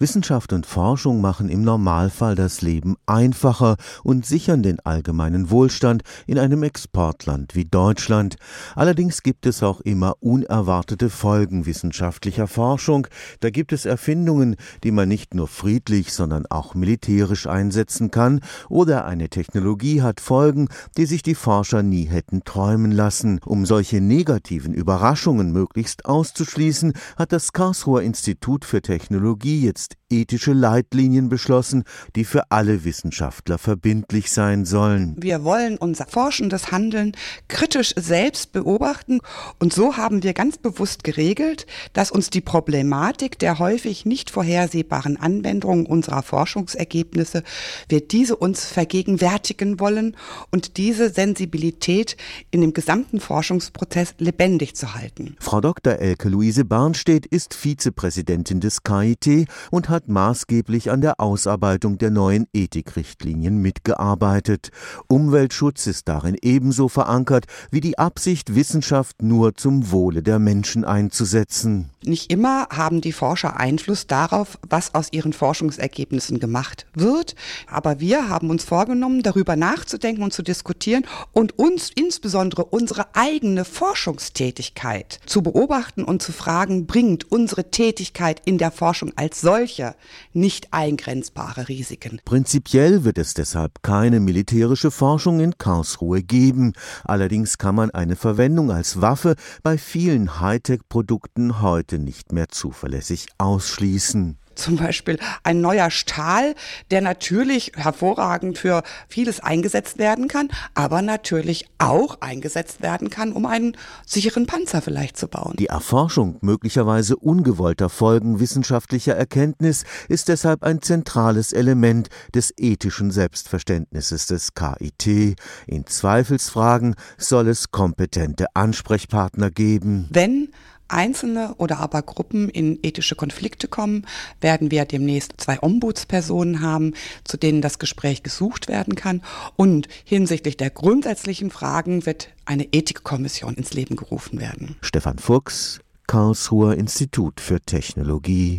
Wissenschaft und Forschung machen im Normalfall das Leben einfacher und sichern den allgemeinen Wohlstand in einem Exportland wie Deutschland. Allerdings gibt es auch immer unerwartete Folgen wissenschaftlicher Forschung. Da gibt es Erfindungen, die man nicht nur friedlich, sondern auch militärisch einsetzen kann, oder eine Technologie hat Folgen, die sich die Forscher nie hätten träumen lassen. Um solche negativen Überraschungen möglichst auszuschließen, hat das Karlsruher Institut für Technologie jetzt jetzt ethische Leitlinien beschlossen, die für alle Wissenschaftler verbindlich sein sollen. Wir wollen unser forschendes Handeln kritisch selbst beobachten und so haben wir ganz bewusst geregelt, dass uns die Problematik der häufig nicht vorhersehbaren Anwendungen unserer Forschungsergebnisse, wir diese uns vergegenwärtigen wollen und diese Sensibilität in dem gesamten Forschungsprozess lebendig zu halten. Frau Dr. Elke Luise Barnstedt ist Vizepräsidentin des KIT und und hat maßgeblich an der Ausarbeitung der neuen Ethikrichtlinien mitgearbeitet. Umweltschutz ist darin ebenso verankert wie die Absicht, Wissenschaft nur zum Wohle der Menschen einzusetzen. Nicht immer haben die Forscher Einfluss darauf, was aus ihren Forschungsergebnissen gemacht wird, aber wir haben uns vorgenommen, darüber nachzudenken und zu diskutieren und uns insbesondere unsere eigene Forschungstätigkeit zu beobachten und zu fragen, bringt unsere Tätigkeit in der Forschung als solche solcher nicht eingrenzbare Risiken. Prinzipiell wird es deshalb keine militärische Forschung in Karlsruhe geben. Allerdings kann man eine Verwendung als Waffe bei vielen Hightech-Produkten heute nicht mehr zuverlässig ausschließen zum Beispiel ein neuer Stahl, der natürlich hervorragend für vieles eingesetzt werden kann, aber natürlich auch eingesetzt werden kann, um einen sicheren Panzer vielleicht zu bauen. Die Erforschung möglicherweise ungewollter Folgen wissenschaftlicher Erkenntnis ist deshalb ein zentrales Element des ethischen Selbstverständnisses des KIT. In Zweifelsfragen soll es kompetente Ansprechpartner geben. Wenn Einzelne oder aber Gruppen in ethische Konflikte kommen, werden wir demnächst zwei Ombudspersonen haben, zu denen das Gespräch gesucht werden kann. Und hinsichtlich der grundsätzlichen Fragen wird eine Ethikkommission ins Leben gerufen werden. Stefan Fuchs, Karlsruher Institut für Technologie